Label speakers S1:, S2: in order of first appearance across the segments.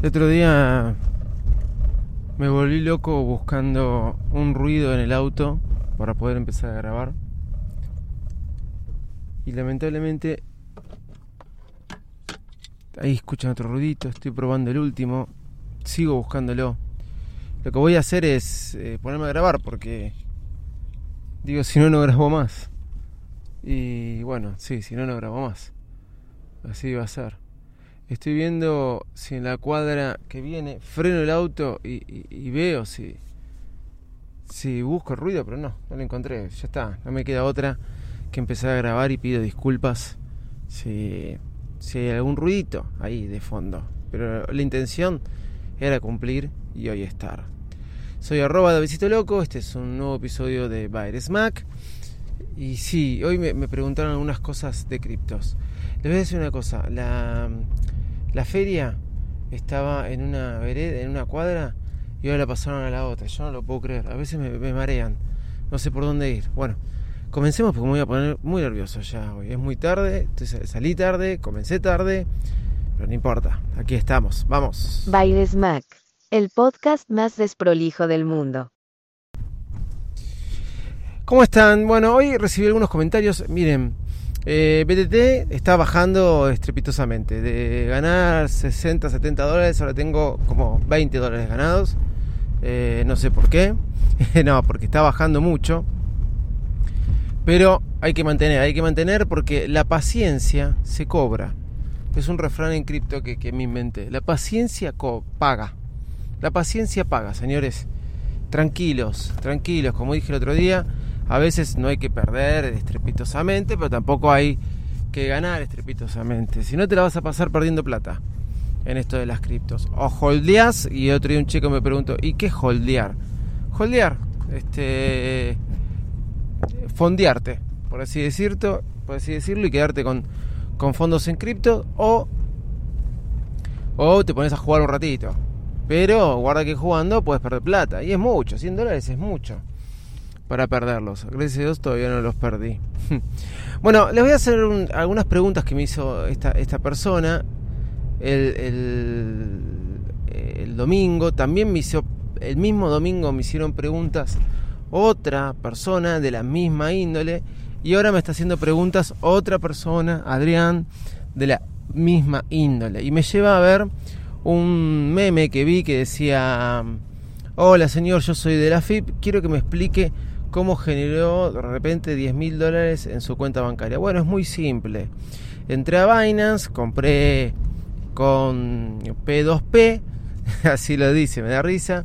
S1: El otro día me volví loco buscando un ruido en el auto para poder empezar a grabar. Y lamentablemente ahí escuchan otro ruidito, estoy probando el último, sigo buscándolo. Lo que voy a hacer es eh, ponerme a grabar porque digo, si no, no grabo más. Y bueno, sí, si no, no grabo más. Así va a ser. Estoy viendo si en la cuadra que viene freno el auto y, veo si, si busco ruido, pero no, no lo encontré. Ya está, no me queda otra que empezar a grabar y pido disculpas si, si hay algún ruidito ahí de fondo. Pero la intención era cumplir y hoy estar. Soy arroba Davidcito Loco, este es un nuevo episodio de Bayer Smack. Y sí, hoy me, me preguntaron algunas cosas de criptos. Les voy a decir una cosa, la, la feria estaba en una vereda, en una cuadra, y ahora la pasaron a la otra. Yo no lo puedo creer, a veces me, me marean, no sé por dónde ir. Bueno, comencemos porque me voy a poner muy nervioso ya hoy. Es muy tarde, salí tarde, comencé tarde, pero no importa, aquí estamos, vamos.
S2: Baires Mac, el podcast más desprolijo del mundo.
S1: ¿Cómo están? Bueno, hoy recibí algunos comentarios. Miren, eh, BTT está bajando estrepitosamente. De ganar 60, 70 dólares, ahora tengo como 20 dólares ganados. Eh, no sé por qué. no, porque está bajando mucho. Pero hay que mantener, hay que mantener porque la paciencia se cobra. Es un refrán en cripto que, me inventé. La paciencia paga. La paciencia paga, señores. Tranquilos, tranquilos. Como dije el otro día, a veces no hay que perder estrepitosamente, pero tampoco hay que ganar estrepitosamente. Si no, te la vas a pasar perdiendo plata en esto de las criptos. O holdeás, y otro día un chico me preguntó, ¿y qué holdear? Holdear, este fondearte, por así decirlo, por así decirlo, y quedarte con, con fondos en cripto, o, o te pones a jugar un ratito. Pero guarda que jugando puedes perder plata. Y es mucho, 100 dólares es mucho para perderlos. Gracias a Dios todavía no los perdí. bueno, les voy a hacer un- algunas preguntas que me hizo esta, esta persona el, el- el domingo. También me hizo, el mismo domingo me hicieron preguntas otra persona de la misma índole. Y ahora me está haciendo preguntas otra persona, Adrián, de la misma índole. Y me lleva a ver un meme que vi que decía... Hola señor, yo soy de la FIP, quiero que me explique cómo generó de repente 10 mil dólares en su cuenta bancaria. Bueno, es muy simple. Entré a Binance, compré con P2P, así lo dice, me da risa.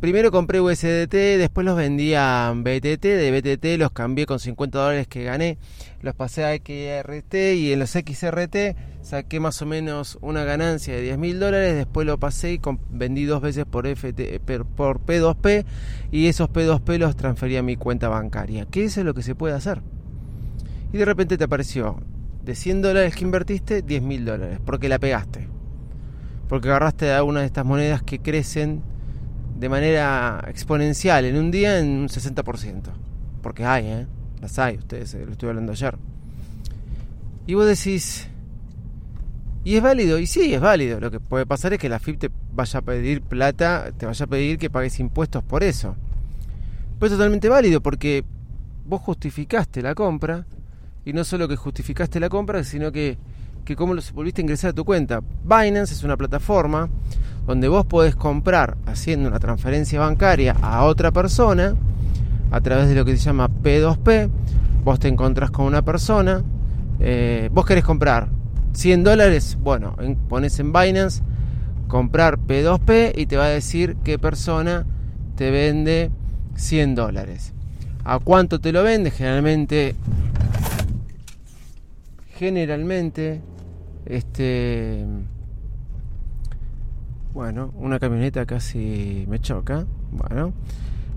S1: Primero compré USDT, después los vendí a BTT, de BTT los cambié con 50 dólares que gané, los pasé a XRT y en los XRT saqué más o menos una ganancia de 10 mil dólares, después lo pasé y vendí dos veces por, por P2P y esos P2P los transferí a mi cuenta bancaria, que eso es lo que se puede hacer. Y de repente te apareció de 100 dólares que invertiste, 10 mil dólares, porque la pegaste. Porque agarraste alguna de estas monedas que crecen de manera exponencial en un día en un 60%. Porque hay, ¿eh? Las hay, ustedes, eh, lo estuve hablando ayer. Y vos decís, ¿y es válido? Y sí, es válido. Lo que puede pasar es que la FIP te vaya a pedir plata, te vaya a pedir que pagues impuestos por eso. Pues es totalmente válido porque vos justificaste la compra y no solo que justificaste la compra, sino que, que cómo lo volviste a ingresar a tu cuenta. Binance es una plataforma donde vos podés comprar haciendo una transferencia bancaria a otra persona a través de lo que se llama P2P. Vos te encontrás con una persona, eh, vos querés comprar 100 dólares, bueno, en- pones en Binance comprar P2P y te va a decir qué persona te vende 100 dólares. ¿A cuánto te lo vende? Generalmente generalmente, este, bueno, una camioneta casi me choca, bueno,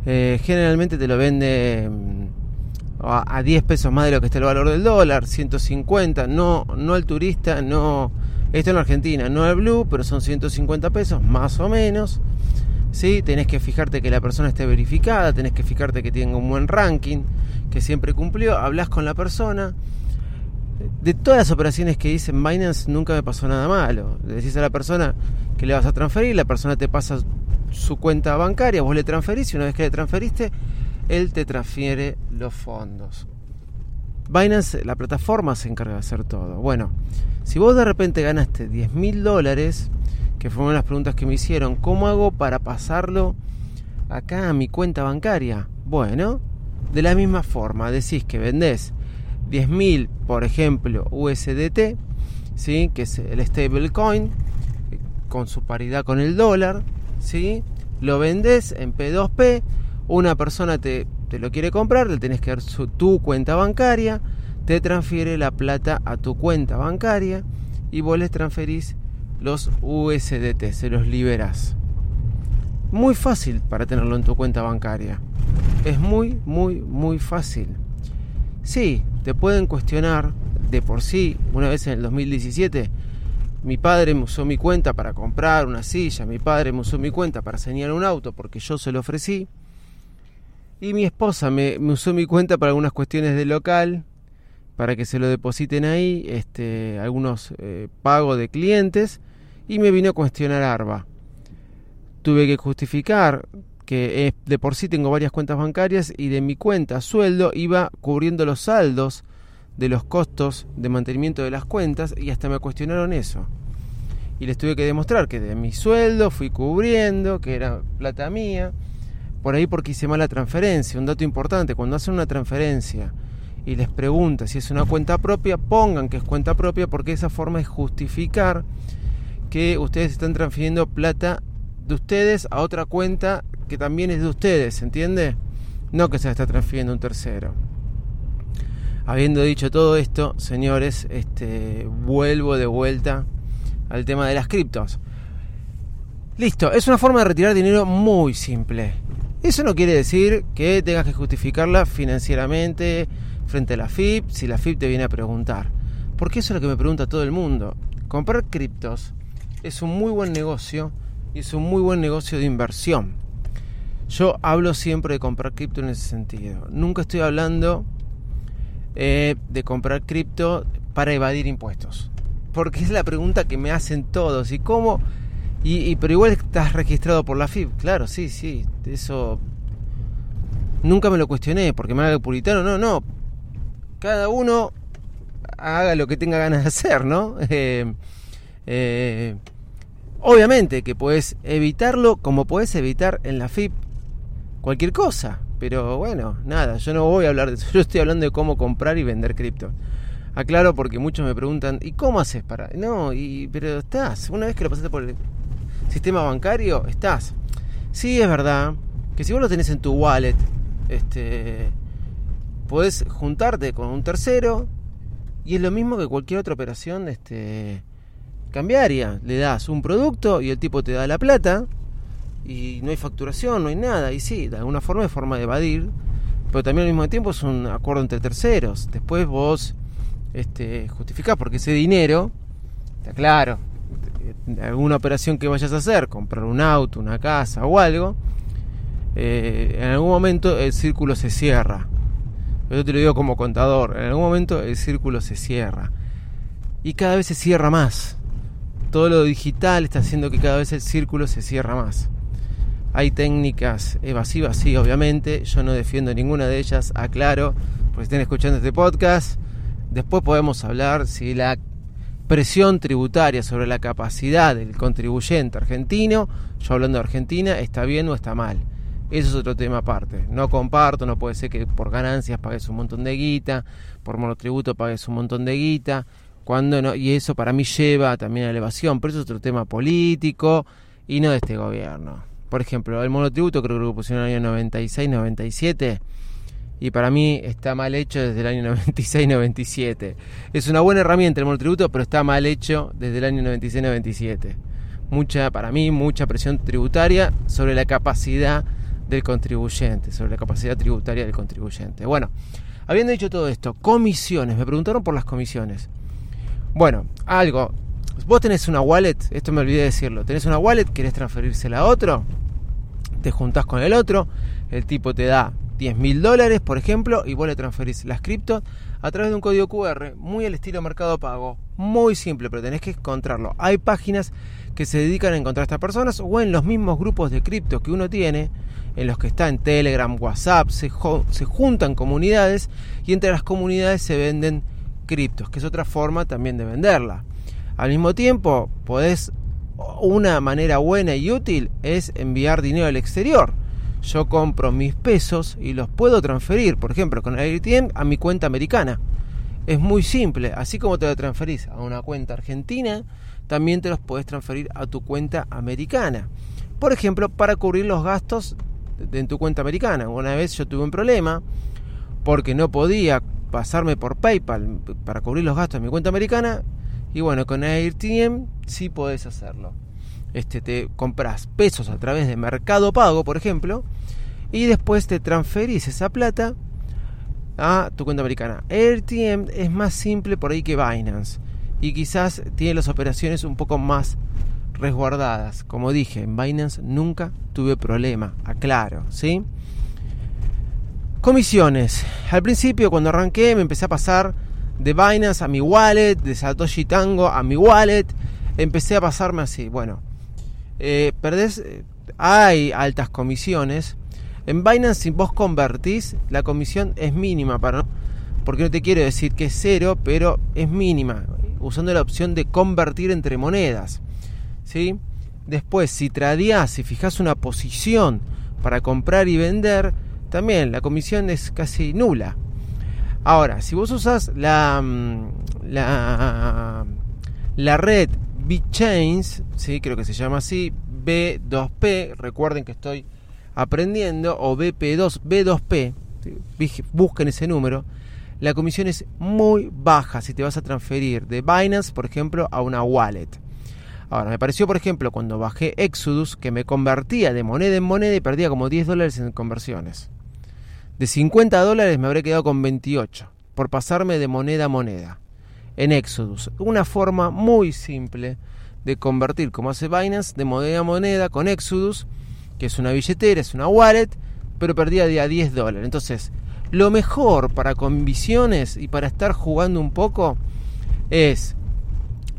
S1: eh, generalmente te lo vende mm, a, a 10 pesos más de lo que está el valor del dólar, 150, no, no el turista, no, esto en Argentina, no el blue, pero son 150 pesos más o menos. ¿sí? Tenés que fijarte que la persona esté verificada, tenés que fijarte que tenga un buen ranking, que siempre cumplió, hablas con la persona. De todas las operaciones que hice en Binance nunca me pasó nada malo. Le decís a la persona que le vas a transferir, la persona te pasa su cuenta bancaria, vos le transferís y una vez que le transferiste, él te transfiere los fondos. Binance, la plataforma se encarga de hacer todo. Bueno, si vos de repente ganaste 10 mil dólares, que fue una de las preguntas que me hicieron, ¿cómo hago para pasarlo acá a mi cuenta bancaria? Bueno, de la misma forma, decís que vendés 10.000, por ejemplo, USDT, ¿sí? que es el stablecoin, con su paridad con el dólar, ¿sí? lo vendés en P2P, una persona te, te lo quiere comprar, le tenés que dar tu cuenta bancaria, te transfiere la plata a tu cuenta bancaria y vos les transferís los USDT, se los liberas. Muy fácil para tenerlo en tu cuenta bancaria. Es muy, muy, muy fácil. Sí, te pueden cuestionar de por sí. Una vez en el 2017, mi padre me usó mi cuenta para comprar una silla, mi padre me usó mi cuenta para señalar un auto porque yo se lo ofrecí. Y mi esposa me, usó mi cuenta para algunas cuestiones de local, para que se lo depositen ahí, este, algunos eh, pagos de clientes y me vino a cuestionar ARBA. Tuve que justificar que de por sí tengo varias cuentas bancarias y de mi cuenta sueldo iba cubriendo los saldos de los costos de mantenimiento de las cuentas y hasta me cuestionaron eso. Y les tuve que demostrar que de mi sueldo fui cubriendo, que era plata mía, por ahí porque hice mala transferencia. Un dato importante, cuando hacen una transferencia y les pregunta si es una cuenta propia, pongan que es cuenta propia porque esa forma es justificar que ustedes están transfiriendo plata de ustedes a otra cuenta que también es de ustedes, ¿entiende? No que se está transfiriendo un tercero. Habiendo dicho todo esto, señores, este, vuelvo de vuelta al tema de las criptos. Listo, es una forma de retirar dinero muy simple. Eso no quiere decir que tengas que justificarla financieramente frente a la FIP si la FIP te viene a preguntar. Porque eso es lo que me pregunta todo el mundo. Comprar criptos es un muy buen negocio y es un muy buen negocio de inversión. Yo hablo siempre de comprar cripto en ese sentido. Nunca estoy hablando eh, de comprar cripto para evadir impuestos. Porque es la pregunta que me hacen todos. ¿Y cómo? Y, pero igual estás registrado por la FIP. Claro, sí, sí. Eso nunca me lo cuestioné porque me haga puritano. No, no. Cada uno haga lo que tenga ganas de hacer, ¿no? Eh, eh, obviamente que puedes evitarlo como puedes evitar en la FIP cualquier cosa. Pero bueno, nada, yo no voy a hablar de eso. Yo estoy hablando de cómo comprar y vender cripto. Aclaro porque muchos me preguntan, ¿y cómo haces para...? No, y, pero estás, una vez que lo pasaste por el sistema bancario, estás. Sí, es verdad que si vos lo tenés en tu wallet, este, podés juntarte con un tercero y es lo mismo que cualquier otra operación este, cambiaria. Le das un producto y el tipo te da la plata y no hay facturación, no hay nada. Y sí, de alguna forma es forma de evadir, pero también al mismo tiempo es un acuerdo entre terceros. Después vos este, justificás porque ese dinero, está claro, alguna operación que vayas a hacer, comprar un auto, una casa o algo, eh, en algún momento el círculo se cierra. Yo te lo digo como contador, en algún momento el círculo se cierra. Y cada vez se cierra más todo lo digital está haciendo que cada vez el círculo se cierra más. Hay técnicas evasivas, sí, obviamente. Yo no defiendo ninguna de ellas, aclaro, porque estén escuchando este podcast. Después podemos hablar si la presión tributaria sobre la capacidad del contribuyente argentino, yo hablando de Argentina, está bien o está mal. Eso es otro tema aparte. No comparto, no puede ser que por ganancias pagues un montón de guita, por monotributo pagues un montón de guita cuando no, y eso para mí lleva también a elevación, pero eso es otro tema político y no de este gobierno. Por ejemplo, el monotributo creo que lo pusieron en el año 96, 97 y para mí está mal hecho desde el año 96-97. Es una buena herramienta el monotributo, pero está mal hecho desde el año 96-97. Mucha, para mí, mucha presión tributaria sobre la capacidad del contribuyente, sobre la capacidad tributaria del contribuyente. Bueno, habiendo dicho todo esto, comisiones, me preguntaron por las comisiones. Bueno, algo, vos tenés una wallet, esto me olvidé de decirlo, tenés una wallet, querés transferírsela a otro, te juntás con el otro, el tipo te da 10 mil dólares, por ejemplo, y vos le transferís las cripto a través de un código QR, muy al estilo Mercado Pago, muy simple, pero tenés que encontrarlo. Hay páginas que se dedican a encontrar a estas personas o en los mismos grupos de cripto que uno tiene, en los que está en Telegram, WhatsApp, se, se juntan comunidades y entre las comunidades se venden criptos, que es otra forma también de venderla. Al mismo tiempo, podés, una manera buena y útil es enviar dinero al exterior. Yo compro mis pesos y los puedo transferir, por ejemplo, con el ATM a mi cuenta americana. Es muy simple, así como te lo transferís a una cuenta argentina, también te los puedes transferir a tu cuenta americana. Por ejemplo, para cubrir los gastos en tu cuenta americana. Una vez yo tuve un problema porque no podía pasarme por PayPal para cubrir los gastos de mi cuenta americana. Y bueno, con AirTM sí podés hacerlo. Este, te compras pesos a través de Mercado Pago, por ejemplo, y después te transferís esa plata a tu cuenta americana. AirTM es más simple por ahí que Binance y quizás tiene las operaciones un poco más resguardadas. Como dije, en Binance nunca tuve problema, aclaro, ¿sí? Comisiones. Al principio, cuando arranqué, me empecé a pasar de Binance a mi wallet, de Satoshi Tango a mi wallet. Empecé a pasarme así. Bueno, eh, perdés. Eh, hay altas comisiones. En Binance, si vos convertís, la comisión es mínima para. Porque no te quiero decir que es cero, pero es mínima. Usando la opción de convertir entre monedas. ¿sí? Después, si tradeás, si fijas una posición para comprar y vender, también la comisión es casi nula. Ahora, si vos usas la, mm, la, la red BitChains, ¿sí? creo que se llama así, B2P, recuerden que estoy aprendiendo, o BP2, B2P, busquen ese número, la comisión es muy baja si te vas a transferir de Binance, por ejemplo, a una wallet. Ahora, me pareció, por ejemplo, cuando bajé Exodus, que me convertía de moneda en moneda y perdía como 10 dólares en conversiones. De 50 dólares me habré quedado con 28, por pasarme de moneda a moneda. En Exodus, una forma muy simple de convertir, como hace Binance, de moneda a moneda con Exodus, que es una billetera, es una wallet, pero perdía de a 10 dólares. Entonces, lo mejor para convisiones y para estar jugando un poco es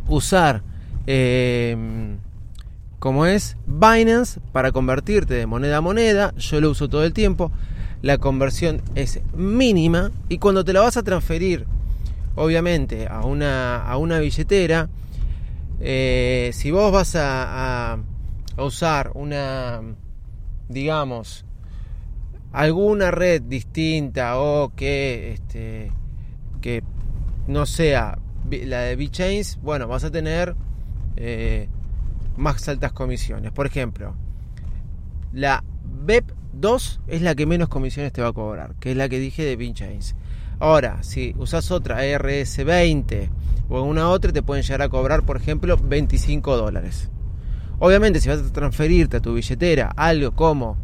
S1: usar eh, como es Binance para convertirte de moneda a moneda. Yo lo uso todo el tiempo. La conversión es mínima y cuando te la vas a transferir, obviamente, a una, a una billetera, eh, si vos vas a, usar una, digamos, alguna red distinta o que, este, que no sea la de BitChains, bueno, vas a tener eh, más altas comisiones. Por ejemplo, la BEP 2 es la que menos comisiones te va a cobrar, que es la que dije de BitChains. Ahora, si usas otra RS20 o una otra, te pueden llegar a cobrar, por ejemplo, 25 dólares. Obviamente, si vas a transferirte a tu billetera algo como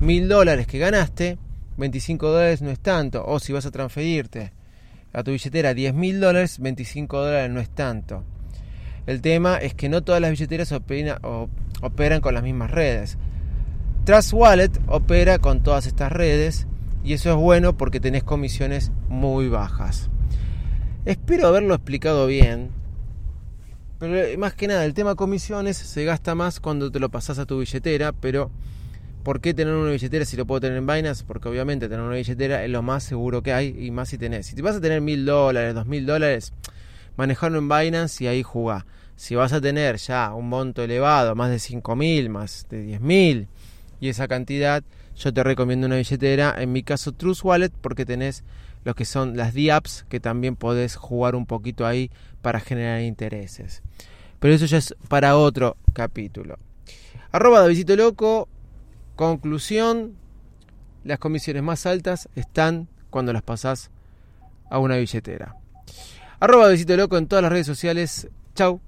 S1: 1000 dólares que ganaste, 25 dólares no es tanto. O si vas a transferirte a tu billetera 10 mil dólares, 25 dólares no es tanto. El tema es que no todas las billeteras operan con las mismas redes. Trust Wallet opera con todas estas redes y eso es bueno porque tenés comisiones muy bajas. Espero haberlo explicado bien. Pero eh, más que nada, el tema comisiones se gasta más cuando te lo pasas a tu billetera, pero ¿por qué tener una billetera si lo puedo tener en Binance? Porque obviamente tener una billetera es lo más seguro que hay y más si tenés. Si te vas a tener mil dólares, dos mil dólares, manejarlo en Binance y ahí jugá. Si vas a tener ya un monto elevado, más de 5.000, más de 10.000 y esa cantidad, yo te recomiendo una billetera, en mi caso Trust Wallet, porque tenés lo que son las DApps que también podés jugar un poquito ahí para generar intereses. Pero eso ya es para otro capítulo. Arroba Davidito Loco, conclusión, las comisiones más altas están cuando las pasás a una billetera. Arroba Besito Loco en todas las redes sociales. Chau